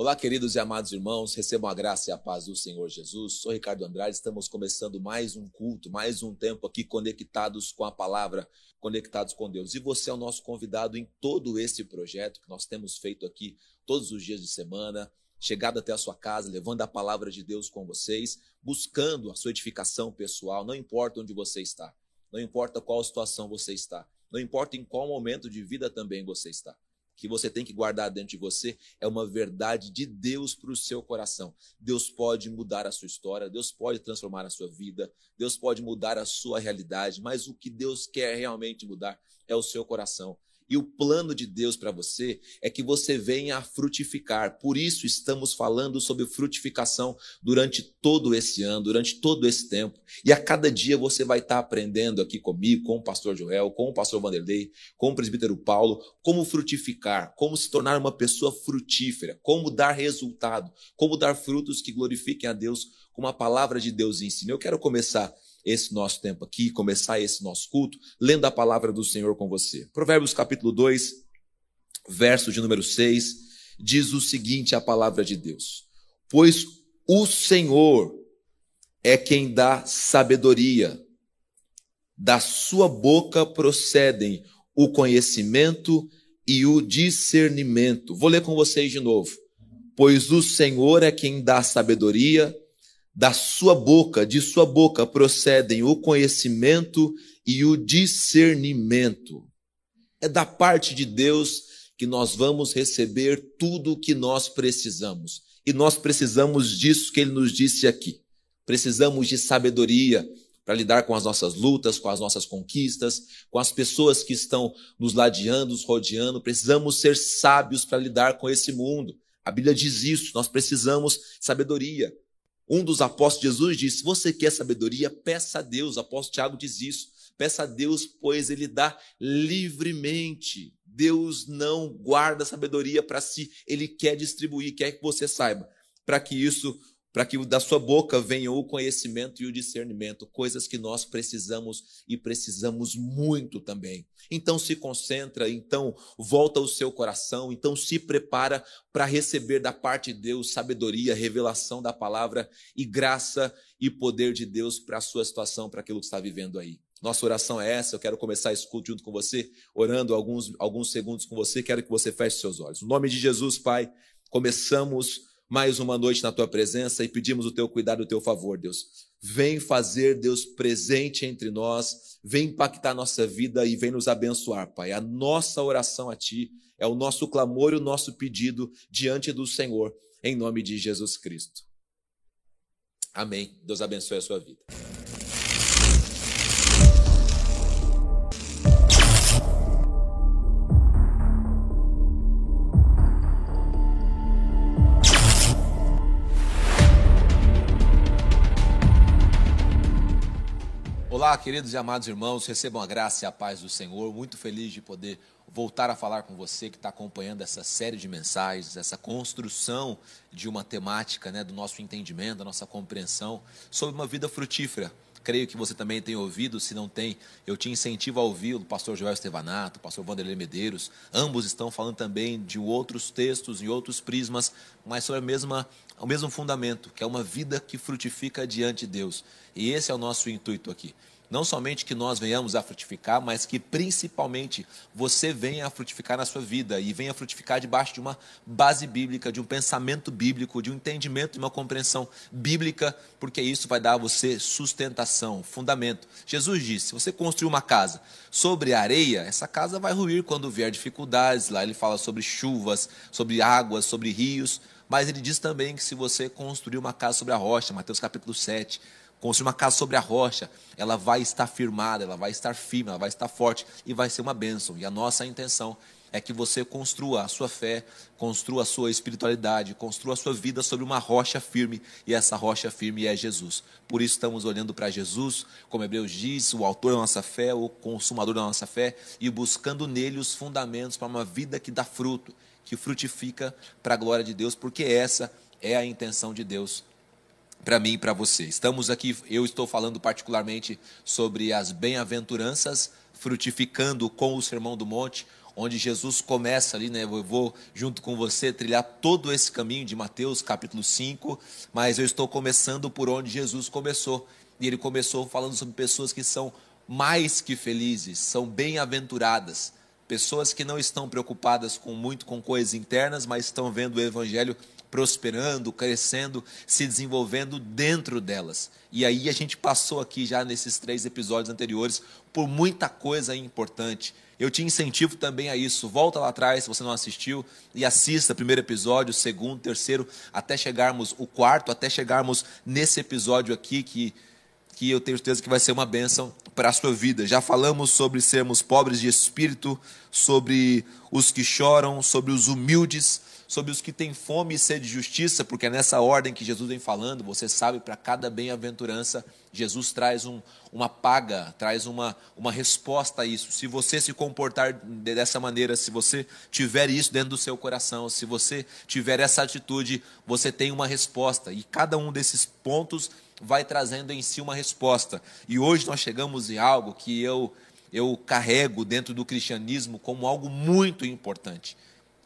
Olá, queridos e amados irmãos, recebam a graça e a paz do Senhor Jesus. Sou Ricardo Andrade, estamos começando mais um culto, mais um tempo aqui conectados com a palavra, conectados com Deus. E você é o nosso convidado em todo esse projeto que nós temos feito aqui todos os dias de semana, chegado até a sua casa, levando a palavra de Deus com vocês, buscando a sua edificação pessoal, não importa onde você está, não importa qual situação você está, não importa em qual momento de vida também você está que você tem que guardar dentro de você é uma verdade de Deus para o seu coração. Deus pode mudar a sua história, Deus pode transformar a sua vida, Deus pode mudar a sua realidade, mas o que Deus quer realmente mudar é o seu coração. E o plano de Deus para você é que você venha a frutificar. Por isso estamos falando sobre frutificação durante todo esse ano, durante todo esse tempo. E a cada dia você vai estar aprendendo aqui comigo, com o pastor Joel, com o pastor Vanderlei, com o presbítero Paulo, como frutificar, como se tornar uma pessoa frutífera, como dar resultado, como dar frutos que glorifiquem a Deus, como a palavra de Deus ensina. Eu quero começar esse nosso tempo aqui, começar esse nosso culto, lendo a palavra do Senhor com você. Provérbios capítulo 2, verso de número 6, diz o seguinte a palavra de Deus: Pois o Senhor é quem dá sabedoria, da sua boca procedem o conhecimento e o discernimento. Vou ler com vocês de novo. Pois o Senhor é quem dá sabedoria, da sua boca, de sua boca procedem o conhecimento e o discernimento. É da parte de Deus que nós vamos receber tudo o que nós precisamos. E nós precisamos disso que ele nos disse aqui. Precisamos de sabedoria para lidar com as nossas lutas, com as nossas conquistas, com as pessoas que estão nos ladeando, nos rodeando. Precisamos ser sábios para lidar com esse mundo. A Bíblia diz isso, nós precisamos de sabedoria. Um dos apóstolos de Jesus disse: Você quer sabedoria? Peça a Deus. O apóstolo Tiago diz isso. Peça a Deus, pois ele dá livremente. Deus não guarda sabedoria para si, ele quer distribuir, quer que você saiba, para que isso para que da sua boca venha o conhecimento e o discernimento, coisas que nós precisamos e precisamos muito também. Então se concentra, então volta o seu coração, então se prepara para receber da parte de Deus sabedoria, revelação da palavra e graça e poder de Deus para a sua situação, para aquilo que está vivendo aí. Nossa oração é essa. Eu quero começar esse culto junto com você, orando alguns, alguns segundos com você. Quero que você feche seus olhos. No nome de Jesus, Pai, começamos mais uma noite na tua presença e pedimos o teu cuidado, o teu favor, Deus. Vem fazer, Deus, presente entre nós, vem impactar nossa vida e vem nos abençoar, Pai. A nossa oração a Ti é o nosso clamor e o nosso pedido diante do Senhor, em nome de Jesus Cristo. Amém. Deus abençoe a sua vida. Queridos e amados irmãos, recebam a graça e a paz do Senhor. Muito feliz de poder voltar a falar com você que está acompanhando essa série de mensagens, essa construção de uma temática, né, do nosso entendimento, da nossa compreensão sobre uma vida frutífera. Creio que você também tem ouvido, se não tem, eu te incentivo a ouvir o pastor Joel Estevanato, o pastor Vanderlei Medeiros. Ambos estão falando também de outros textos e outros prismas, mas sobre a mesma, o mesmo fundamento, que é uma vida que frutifica diante de Deus. E esse é o nosso intuito aqui não somente que nós venhamos a frutificar, mas que principalmente você venha a frutificar na sua vida e venha a frutificar debaixo de uma base bíblica, de um pensamento bíblico, de um entendimento, de uma compreensão bíblica, porque isso vai dar a você sustentação, fundamento. Jesus disse: se você construir uma casa sobre areia, essa casa vai ruir quando vier dificuldades. Lá ele fala sobre chuvas, sobre águas, sobre rios. Mas ele diz também que se você construir uma casa sobre a rocha, Mateus capítulo 7, Construir uma casa sobre a rocha, ela vai estar firmada, ela vai estar firme, ela vai estar forte e vai ser uma bênção. E a nossa intenção é que você construa a sua fé, construa a sua espiritualidade, construa a sua vida sobre uma rocha firme, e essa rocha firme é Jesus. Por isso estamos olhando para Jesus, como Hebreus diz, o autor da nossa fé, o consumador da nossa fé, e buscando nele os fundamentos para uma vida que dá fruto, que frutifica para a glória de Deus, porque essa é a intenção de Deus para mim e para você. Estamos aqui, eu estou falando particularmente sobre as bem-aventuranças, frutificando com o Sermão do Monte, onde Jesus começa ali, né? Eu vou junto com você trilhar todo esse caminho de Mateus, capítulo 5, mas eu estou começando por onde Jesus começou. E ele começou falando sobre pessoas que são mais que felizes, são bem-aventuradas, pessoas que não estão preocupadas com muito com coisas internas, mas estão vendo o evangelho prosperando, crescendo, se desenvolvendo dentro delas. E aí a gente passou aqui já nesses três episódios anteriores por muita coisa importante. Eu te incentivo também a isso. Volta lá atrás, se você não assistiu, e assista primeiro episódio, segundo, terceiro, até chegarmos o quarto, até chegarmos nesse episódio aqui que que eu tenho certeza que vai ser uma bênção para a sua vida. Já falamos sobre sermos pobres de espírito, sobre os que choram, sobre os humildes, sobre os que têm fome e sede de justiça, porque é nessa ordem que Jesus vem falando, você sabe, para cada bem-aventurança, Jesus traz um, uma paga, traz uma, uma resposta a isso. Se você se comportar dessa maneira, se você tiver isso dentro do seu coração, se você tiver essa atitude, você tem uma resposta. E cada um desses pontos vai trazendo em si uma resposta. E hoje nós chegamos em algo que eu, eu carrego dentro do cristianismo como algo muito importante.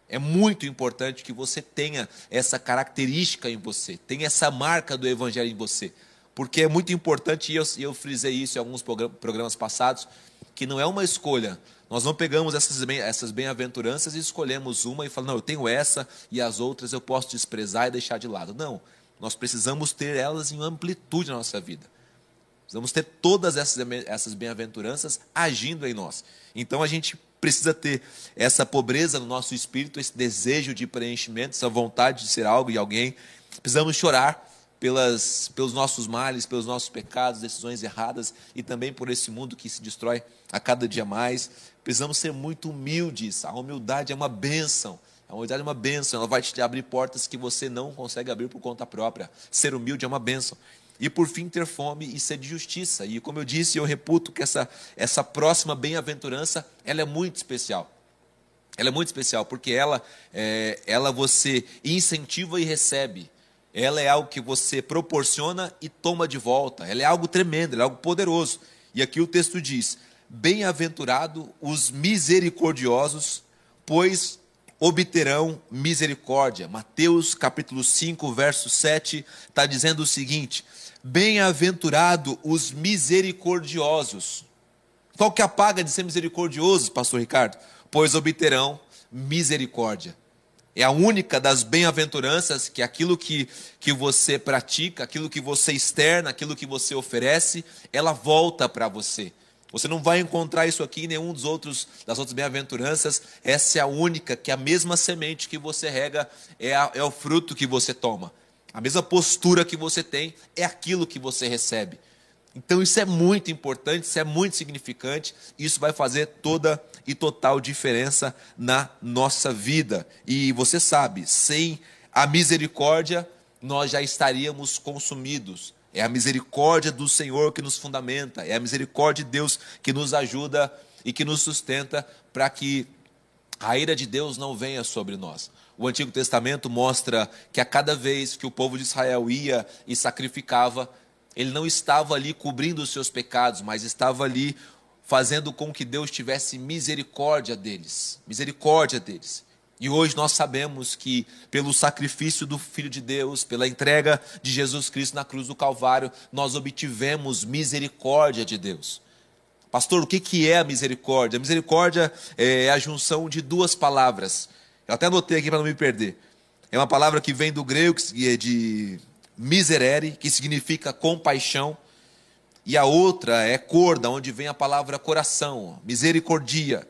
É muito importante que você tenha essa característica em você, tenha essa marca do Evangelho em você. Porque é muito importante, e eu, eu frisei isso em alguns programas passados, que não é uma escolha. Nós não pegamos essas, essas bem-aventuranças e escolhemos uma e falamos, não, eu tenho essa e as outras eu posso desprezar e deixar de lado. Não, nós precisamos ter elas em amplitude na nossa vida. Precisamos ter todas essas, essas bem-aventuranças agindo em nós. Então a gente precisa ter essa pobreza no nosso espírito, esse desejo de preenchimento, essa vontade de ser algo e alguém. Precisamos chorar pelas, pelos nossos males, pelos nossos pecados, decisões erradas e também por esse mundo que se destrói a cada dia mais. Precisamos ser muito humildes. A humildade é uma bênção. A humildade é uma bênção, ela vai te abrir portas que você não consegue abrir por conta própria. Ser humilde é uma bênção. E por fim, ter fome e ser de justiça. E como eu disse, eu reputo que essa, essa próxima bem-aventurança ela é muito especial. Ela é muito especial porque ela, é, ela você incentiva e recebe. Ela é algo que você proporciona e toma de volta. Ela é algo tremendo, ela é algo poderoso. E aqui o texto diz: Bem-aventurado os misericordiosos, pois obterão misericórdia. Mateus capítulo 5, verso 7 está dizendo o seguinte: Bem-aventurado os misericordiosos. Qual que é a paga de ser misericordioso, pastor Ricardo? Pois obterão misericórdia. É a única das bem-aventuranças que aquilo que, que você pratica, aquilo que você externa, aquilo que você oferece, ela volta para você. Você não vai encontrar isso aqui em nenhum dos outros das outras bem-aventuranças. Essa é a única que a mesma semente que você rega é, a, é o fruto que você toma. A mesma postura que você tem é aquilo que você recebe. Então isso é muito importante, isso é muito significante, isso vai fazer toda e total diferença na nossa vida. E você sabe, sem a misericórdia, nós já estaríamos consumidos. É a misericórdia do Senhor que nos fundamenta, é a misericórdia de Deus que nos ajuda e que nos sustenta para que a ira de Deus não venha sobre nós. O Antigo Testamento mostra que a cada vez que o povo de Israel ia e sacrificava, ele não estava ali cobrindo os seus pecados, mas estava ali fazendo com que Deus tivesse misericórdia deles, misericórdia deles. E hoje nós sabemos que, pelo sacrifício do Filho de Deus, pela entrega de Jesus Cristo na cruz do Calvário, nós obtivemos misericórdia de Deus. Pastor, o que é a misericórdia? A misericórdia é a junção de duas palavras eu até anotei aqui para não me perder. É uma palavra que vem do grego, que é de miserere, que significa compaixão. E a outra é corda, onde vem a palavra coração, misericordia.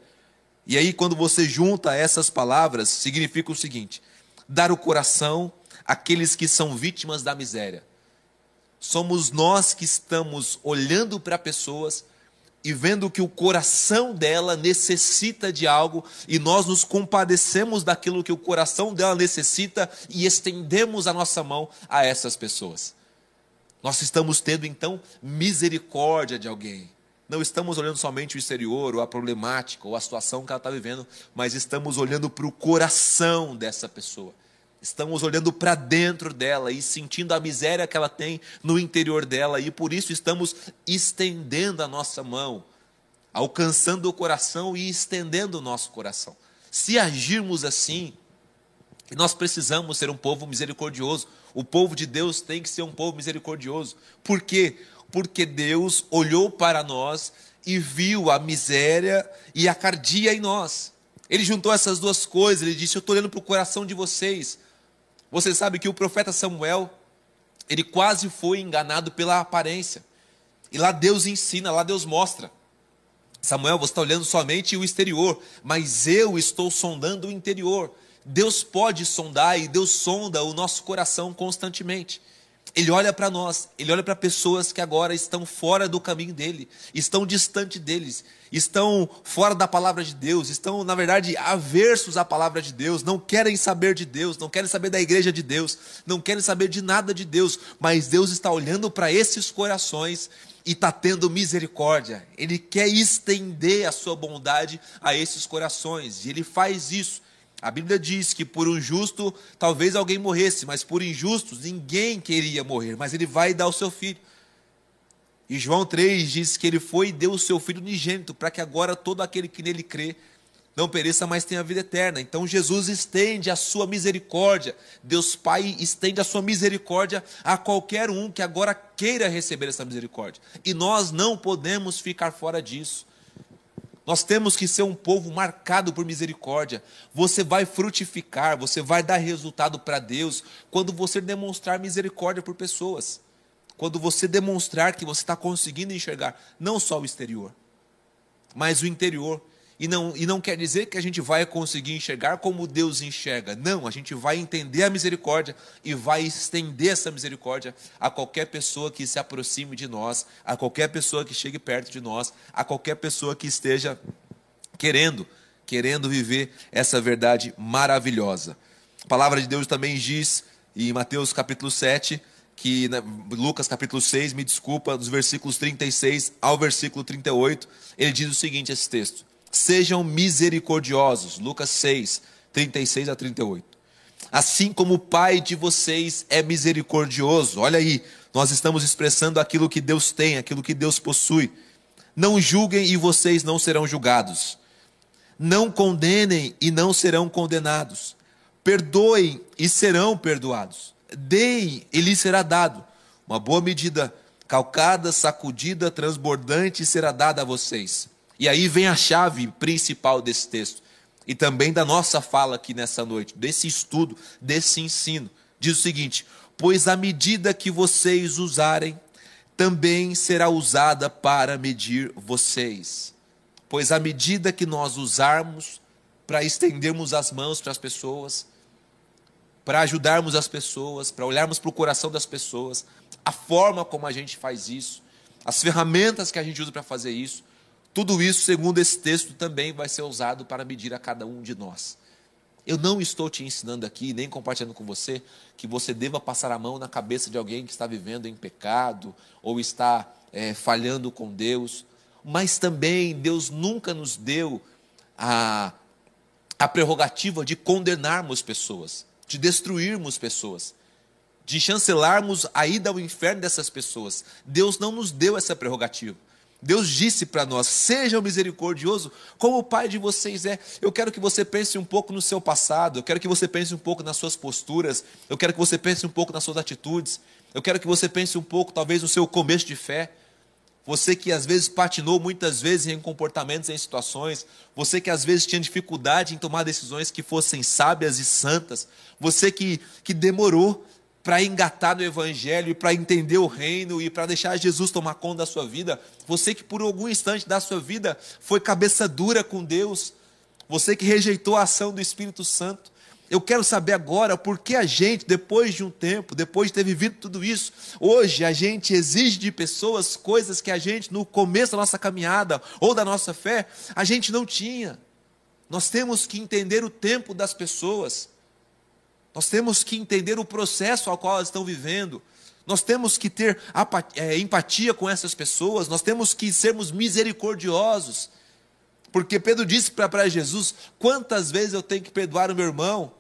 E aí, quando você junta essas palavras, significa o seguinte: dar o coração àqueles que são vítimas da miséria. Somos nós que estamos olhando para pessoas e vendo que o coração dela necessita de algo, e nós nos compadecemos daquilo que o coração dela necessita e estendemos a nossa mão a essas pessoas. Nós estamos tendo então misericórdia de alguém. Não estamos olhando somente o exterior, ou a problemática, ou a situação que ela está vivendo, mas estamos olhando para o coração dessa pessoa. Estamos olhando para dentro dela e sentindo a miséria que ela tem no interior dela, e por isso estamos estendendo a nossa mão alcançando o coração e estendendo o nosso coração. Se agirmos assim, nós precisamos ser um povo misericordioso. O povo de Deus tem que ser um povo misericordioso. Por quê? Porque Deus olhou para nós e viu a miséria e a cardia em nós. Ele juntou essas duas coisas, ele disse: Eu estou olhando para o coração de vocês. Você sabe que o profeta Samuel, ele quase foi enganado pela aparência. E lá Deus ensina, lá Deus mostra. Samuel, você está olhando somente o exterior, mas eu estou sondando o interior. Deus pode sondar e Deus sonda o nosso coração constantemente. Ele olha para nós, ele olha para pessoas que agora estão fora do caminho dele, estão distante deles, estão fora da palavra de Deus, estão, na verdade, aversos à palavra de Deus, não querem saber de Deus, não querem saber da igreja de Deus, não querem saber de nada de Deus, mas Deus está olhando para esses corações e está tendo misericórdia. Ele quer estender a sua bondade a esses corações, e ele faz isso a Bíblia diz que por um justo talvez alguém morresse, mas por injustos ninguém queria morrer, mas ele vai dar o seu filho. E João 3 diz que ele foi e deu o seu filho unigênito, para que agora todo aquele que nele crê não pereça, mas tenha vida eterna. Então Jesus estende a sua misericórdia, Deus Pai estende a sua misericórdia a qualquer um que agora queira receber essa misericórdia. E nós não podemos ficar fora disso. Nós temos que ser um povo marcado por misericórdia. Você vai frutificar, você vai dar resultado para Deus quando você demonstrar misericórdia por pessoas. Quando você demonstrar que você está conseguindo enxergar não só o exterior, mas o interior. E não, e não quer dizer que a gente vai conseguir enxergar como Deus enxerga. Não, a gente vai entender a misericórdia e vai estender essa misericórdia a qualquer pessoa que se aproxime de nós, a qualquer pessoa que chegue perto de nós, a qualquer pessoa que esteja querendo, querendo viver essa verdade maravilhosa. A palavra de Deus também diz em Mateus capítulo 7, que né, Lucas capítulo 6, me desculpa, dos versículos 36 ao versículo 38, ele diz o seguinte esse texto: Sejam misericordiosos. Lucas 6, 36 a 38. Assim como o Pai de vocês é misericordioso. Olha aí, nós estamos expressando aquilo que Deus tem, aquilo que Deus possui. Não julguem e vocês não serão julgados. Não condenem e não serão condenados. Perdoem e serão perdoados. Deem e lhes será dado. Uma boa medida, calcada, sacudida, transbordante será dada a vocês. E aí vem a chave principal desse texto e também da nossa fala aqui nessa noite, desse estudo, desse ensino. Diz o seguinte: Pois a medida que vocês usarem também será usada para medir vocês. Pois a medida que nós usarmos para estendermos as mãos para as pessoas, para ajudarmos as pessoas, para olharmos para o coração das pessoas, a forma como a gente faz isso, as ferramentas que a gente usa para fazer isso, tudo isso, segundo esse texto, também vai ser usado para medir a cada um de nós. Eu não estou te ensinando aqui, nem compartilhando com você, que você deva passar a mão na cabeça de alguém que está vivendo em pecado ou está é, falhando com Deus. Mas também Deus nunca nos deu a, a prerrogativa de condenarmos pessoas, de destruirmos pessoas, de chancelarmos a ida ao inferno dessas pessoas. Deus não nos deu essa prerrogativa. Deus disse para nós: sejam misericordioso, como o Pai de vocês é. Eu quero que você pense um pouco no seu passado, eu quero que você pense um pouco nas suas posturas, eu quero que você pense um pouco nas suas atitudes, eu quero que você pense um pouco, talvez, no seu começo de fé. Você que às vezes patinou muitas vezes em comportamentos, em situações, você que às vezes tinha dificuldade em tomar decisões que fossem sábias e santas, você que, que demorou para engatar no Evangelho e para entender o reino e para deixar Jesus tomar conta da sua vida. Você que por algum instante da sua vida foi cabeça dura com Deus. Você que rejeitou a ação do Espírito Santo. Eu quero saber agora por que a gente, depois de um tempo, depois de ter vivido tudo isso, hoje a gente exige de pessoas coisas que a gente, no começo da nossa caminhada ou da nossa fé, a gente não tinha. Nós temos que entender o tempo das pessoas. Nós temos que entender o processo ao qual elas estão vivendo. Nós temos que ter é, empatia com essas pessoas. Nós temos que sermos misericordiosos. Porque Pedro disse para Jesus: quantas vezes eu tenho que perdoar o meu irmão?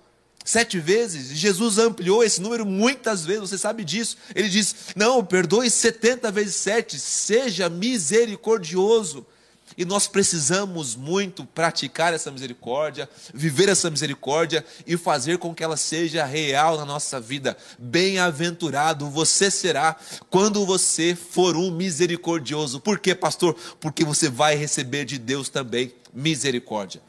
Sete vezes. Jesus ampliou esse número muitas vezes, você sabe disso. Ele diz: não, perdoe setenta vezes sete, seja misericordioso. E nós precisamos muito praticar essa misericórdia, viver essa misericórdia e fazer com que ela seja real na nossa vida. Bem-aventurado você será quando você for um misericordioso. Por quê, pastor? Porque você vai receber de Deus também misericórdia.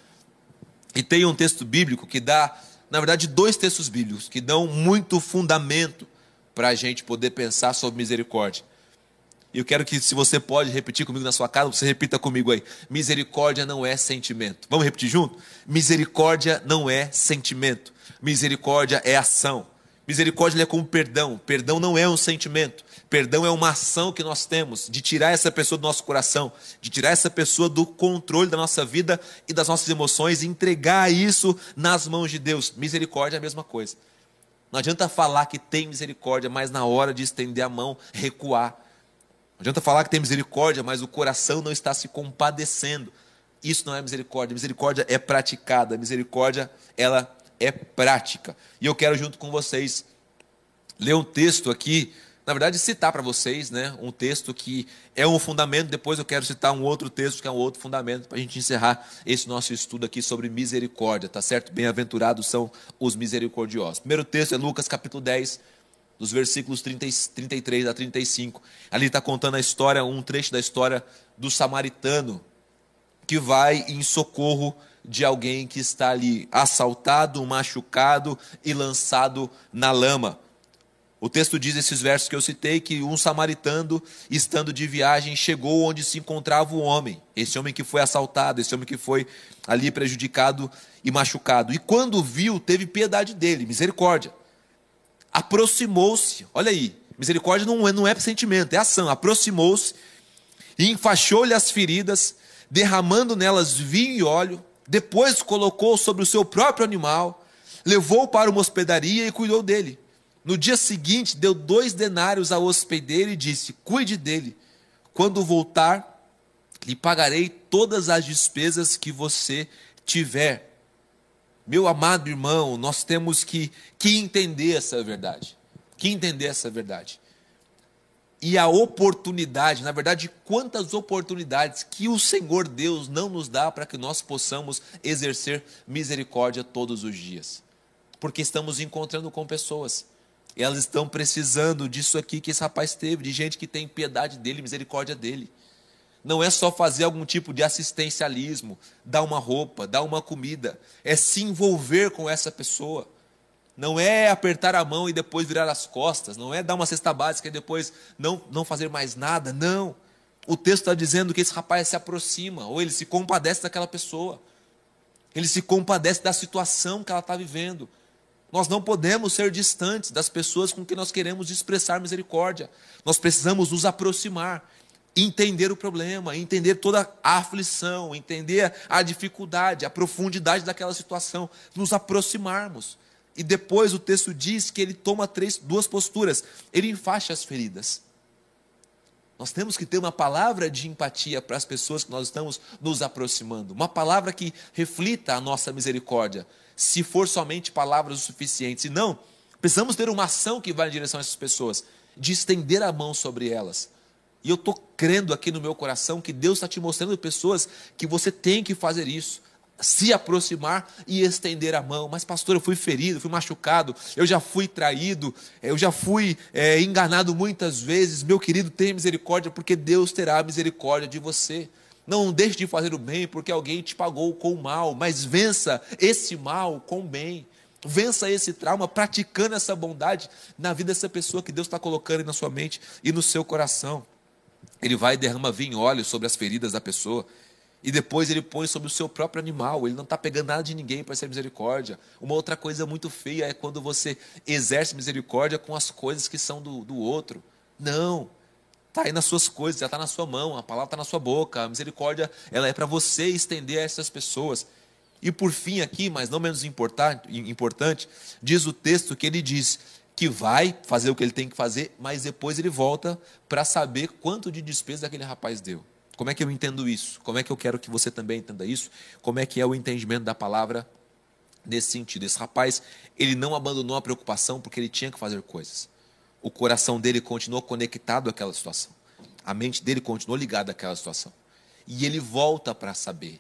E tem um texto bíblico que dá, na verdade, dois textos bíblicos que dão muito fundamento para a gente poder pensar sobre misericórdia. E eu quero que, se você pode repetir comigo na sua casa, você repita comigo aí. Misericórdia não é sentimento. Vamos repetir junto? Misericórdia não é sentimento. Misericórdia é ação. Misericórdia é como perdão. Perdão não é um sentimento. Perdão é uma ação que nós temos de tirar essa pessoa do nosso coração, de tirar essa pessoa do controle da nossa vida e das nossas emoções e entregar isso nas mãos de Deus. Misericórdia é a mesma coisa. Não adianta falar que tem misericórdia, mas na hora de estender a mão, recuar. Não adianta falar que tem misericórdia, mas o coração não está se compadecendo. Isso não é misericórdia. Misericórdia é praticada. Misericórdia, ela é prática. E eu quero, junto com vocês, ler um texto aqui. Na verdade, citar para vocês né, um texto que é um fundamento. Depois eu quero citar um outro texto que é um outro fundamento para a gente encerrar esse nosso estudo aqui sobre misericórdia, tá certo? Bem-aventurados são os misericordiosos. Primeiro texto é Lucas capítulo 10, dos versículos 30, 33 a 35. Ali está contando a história, um trecho da história do samaritano que vai em socorro de alguém que está ali assaltado, machucado e lançado na lama. O texto diz esses versos que eu citei que um samaritano, estando de viagem, chegou onde se encontrava o homem, esse homem que foi assaltado, esse homem que foi ali prejudicado e machucado. E quando viu, teve piedade dele, misericórdia aproximou-se, olha aí, misericórdia não é, não é sentimento, é ação, aproximou-se e enfaixou-lhe as feridas, derramando nelas vinho e óleo, depois colocou sobre o seu próprio animal, levou para uma hospedaria e cuidou dele. No dia seguinte, deu dois denários ao hospedeiro e disse: Cuide dele. Quando voltar, lhe pagarei todas as despesas que você tiver. Meu amado irmão, nós temos que, que entender essa verdade. Que entender essa verdade. E a oportunidade, na verdade, quantas oportunidades que o Senhor Deus não nos dá para que nós possamos exercer misericórdia todos os dias. Porque estamos encontrando com pessoas. Elas estão precisando disso aqui que esse rapaz teve, de gente que tem piedade dele, misericórdia dele não é só fazer algum tipo de assistencialismo, dar uma roupa, dar uma comida, é se envolver com essa pessoa. Não é apertar a mão e depois virar as costas, não é dar uma cesta básica e depois não, não fazer mais nada, não. O texto está dizendo que esse rapaz se aproxima, ou ele se compadece daquela pessoa, ele se compadece da situação que ela está vivendo. Nós não podemos ser distantes das pessoas com quem nós queremos expressar misericórdia. Nós precisamos nos aproximar entender o problema, entender toda a aflição, entender a dificuldade, a profundidade daquela situação, nos aproximarmos. E depois o texto diz que ele toma três, duas posturas. Ele enfaixa as feridas. Nós temos que ter uma palavra de empatia para as pessoas que nós estamos nos aproximando, uma palavra que reflita a nossa misericórdia. Se for somente palavras o suficiente, se não, precisamos ter uma ação que vá em direção a essas pessoas, de estender a mão sobre elas, e eu estou crendo aqui no meu coração que Deus está te mostrando pessoas que você tem que fazer isso. Se aproximar e estender a mão. Mas, pastor, eu fui ferido, fui machucado, eu já fui traído, eu já fui é, enganado muitas vezes. Meu querido, tenha misericórdia, porque Deus terá misericórdia de você. Não deixe de fazer o bem porque alguém te pagou com o mal, mas vença esse mal com o bem. Vença esse trauma praticando essa bondade na vida dessa pessoa que Deus está colocando na sua mente e no seu coração. Ele vai e derrama vinho e óleo sobre as feridas da pessoa. E depois ele põe sobre o seu próprio animal. Ele não está pegando nada de ninguém para ser misericórdia. Uma outra coisa muito feia é quando você exerce misericórdia com as coisas que são do, do outro. Não. Está aí nas suas coisas, já está na sua mão, a palavra está na sua boca. A misericórdia ela é para você estender a essas pessoas. E por fim, aqui, mas não menos importante, importante, diz o texto que ele diz: que vai fazer o que ele tem que fazer, mas depois ele volta para saber quanto de despesa aquele rapaz deu. Como é que eu entendo isso? Como é que eu quero que você também entenda isso? Como é que é o entendimento da palavra nesse sentido? Esse rapaz, ele não abandonou a preocupação porque ele tinha que fazer coisas. O coração dele continuou conectado àquela situação. A mente dele continuou ligada àquela situação. e ele volta para saber.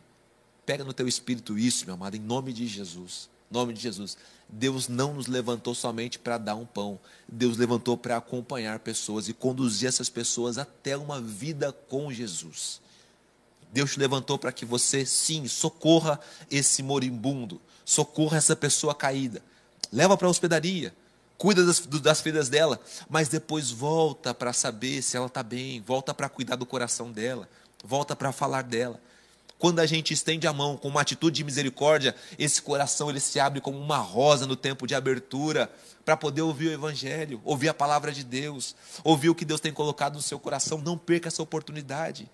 Pega no teu espírito isso, meu amado, em nome de Jesus. Nome de Jesus. Deus não nos levantou somente para dar um pão. Deus levantou para acompanhar pessoas e conduzir essas pessoas até uma vida com Jesus. Deus te levantou para que você, sim, socorra esse moribundo, socorra essa pessoa caída, leva para a hospedaria, cuida das, das feridas dela, mas depois volta para saber se ela está bem, volta para cuidar do coração dela, volta para falar dela. Quando a gente estende a mão com uma atitude de misericórdia, esse coração ele se abre como uma rosa no tempo de abertura para poder ouvir o evangelho, ouvir a palavra de Deus, ouvir o que Deus tem colocado no seu coração. Não perca essa oportunidade.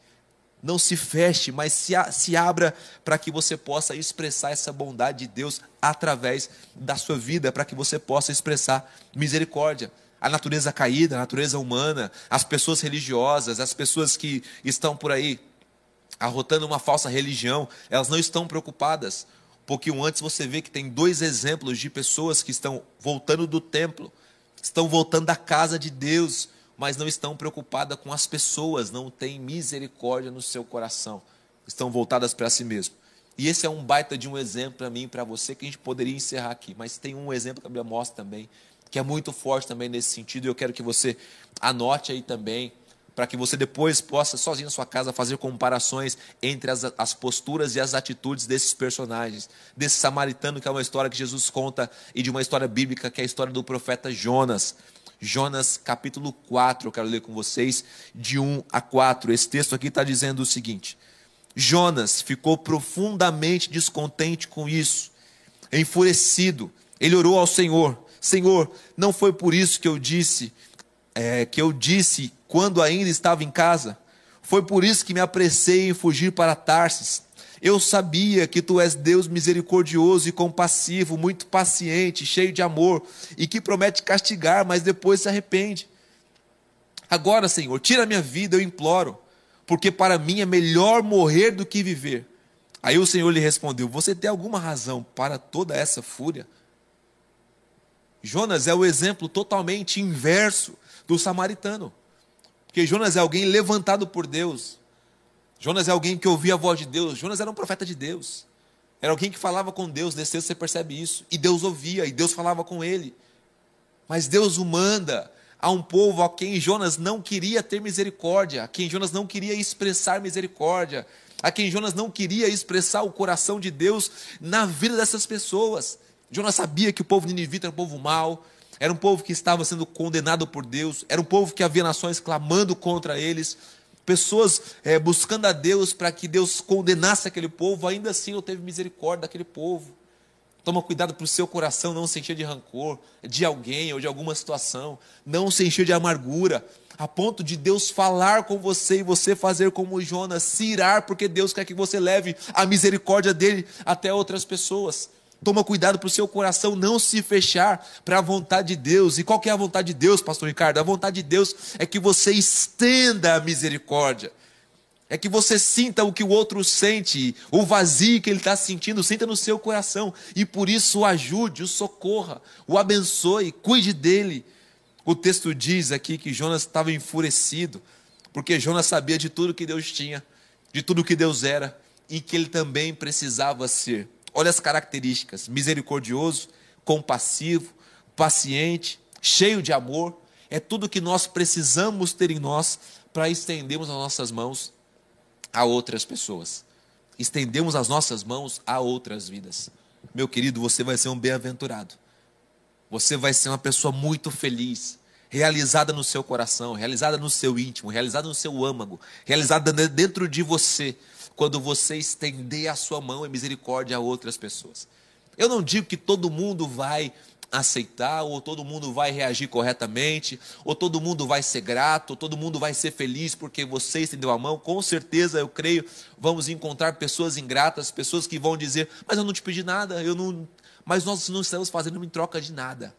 Não se feche, mas se, se abra para que você possa expressar essa bondade de Deus através da sua vida, para que você possa expressar misericórdia. A natureza caída, a natureza humana, as pessoas religiosas, as pessoas que estão por aí arrotando uma falsa religião, elas não estão preocupadas. Um pouquinho antes você vê que tem dois exemplos de pessoas que estão voltando do templo, estão voltando da casa de Deus, mas não estão preocupadas com as pessoas, não têm misericórdia no seu coração, estão voltadas para si mesmo. E esse é um baita de um exemplo para mim para você que a gente poderia encerrar aqui, mas tem um exemplo que a Bíblia mostra também, que é muito forte também nesse sentido, e eu quero que você anote aí também, para que você depois possa, sozinho na sua casa, fazer comparações entre as, as posturas e as atitudes desses personagens, desse samaritano, que é uma história que Jesus conta, e de uma história bíblica, que é a história do profeta Jonas. Jonas capítulo 4, eu quero ler com vocês, de 1 a 4. Esse texto aqui está dizendo o seguinte: Jonas ficou profundamente descontente com isso, enfurecido. Ele orou ao Senhor: Senhor, não foi por isso que eu disse, é, que eu disse quando ainda estava em casa? Foi por isso que me apressei em fugir para Tarsis eu sabia que tu és Deus misericordioso e compassivo, muito paciente, cheio de amor, e que promete castigar, mas depois se arrepende. Agora, Senhor, tira a minha vida, eu imploro, porque para mim é melhor morrer do que viver. Aí o Senhor lhe respondeu: Você tem alguma razão para toda essa fúria? Jonas é o exemplo totalmente inverso do samaritano. Porque Jonas é alguém levantado por Deus, Jonas é alguém que ouvia a voz de Deus. Jonas era um profeta de Deus. Era alguém que falava com Deus. Nesse texto você percebe isso. E Deus ouvia, e Deus falava com ele. Mas Deus o manda a um povo a quem Jonas não queria ter misericórdia, a quem Jonas não queria expressar misericórdia, a quem Jonas não queria expressar o coração de Deus na vida dessas pessoas. Jonas sabia que o povo ninivita era um povo mau, era um povo que estava sendo condenado por Deus, era um povo que havia nações clamando contra eles, pessoas é, buscando a Deus para que Deus condenasse aquele povo, ainda assim não teve misericórdia daquele povo. Toma cuidado para o seu coração não se encher de rancor de alguém ou de alguma situação, não se encher de amargura, a ponto de Deus falar com você e você fazer como Jonas, se irar, porque Deus quer que você leve a misericórdia dele até outras pessoas. Toma cuidado para o seu coração não se fechar para a vontade de Deus. E qual é a vontade de Deus, pastor Ricardo? A vontade de Deus é que você estenda a misericórdia. É que você sinta o que o outro sente, o vazio que ele está sentindo, sinta no seu coração. E por isso o ajude, o socorra, o abençoe, cuide dele. O texto diz aqui que Jonas estava enfurecido, porque Jonas sabia de tudo que Deus tinha, de tudo que Deus era, e que ele também precisava ser. Olha as características: misericordioso, compassivo, paciente, cheio de amor. É tudo que nós precisamos ter em nós para estendermos as nossas mãos a outras pessoas. Estendemos as nossas mãos a outras vidas. Meu querido, você vai ser um bem-aventurado. Você vai ser uma pessoa muito feliz, realizada no seu coração, realizada no seu íntimo, realizada no seu âmago, realizada dentro de você, quando você estender a sua mão em misericórdia a outras pessoas. Eu não digo que todo mundo vai aceitar, ou todo mundo vai reagir corretamente, ou todo mundo vai ser grato, ou todo mundo vai ser feliz porque você estendeu a mão. Com certeza, eu creio, vamos encontrar pessoas ingratas, pessoas que vão dizer: Mas eu não te pedi nada, eu não. Mas nós não estamos fazendo em troca de nada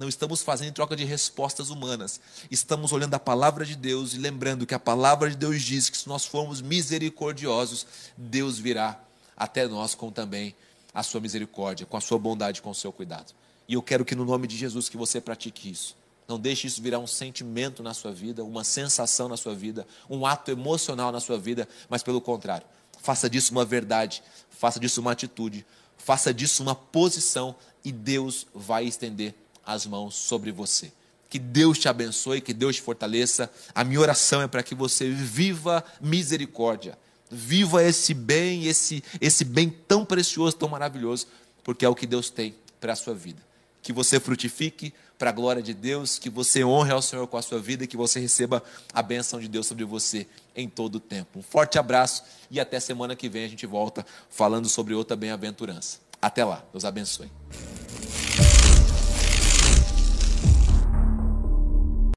não estamos fazendo em troca de respostas humanas. Estamos olhando a palavra de Deus e lembrando que a palavra de Deus diz que se nós formos misericordiosos, Deus virá até nós com também a sua misericórdia, com a sua bondade, com o seu cuidado. E eu quero que no nome de Jesus que você pratique isso. Não deixe isso virar um sentimento na sua vida, uma sensação na sua vida, um ato emocional na sua vida, mas pelo contrário, faça disso uma verdade, faça disso uma atitude, faça disso uma posição e Deus vai estender as mãos sobre você. Que Deus te abençoe, que Deus te fortaleça. A minha oração é para que você viva misericórdia. Viva esse bem, esse, esse bem tão precioso, tão maravilhoso, porque é o que Deus tem para a sua vida. Que você frutifique para a glória de Deus, que você honre ao Senhor com a sua vida e que você receba a bênção de Deus sobre você em todo o tempo. Um forte abraço e até semana que vem a gente volta falando sobre outra bem-aventurança. Até lá, Deus abençoe.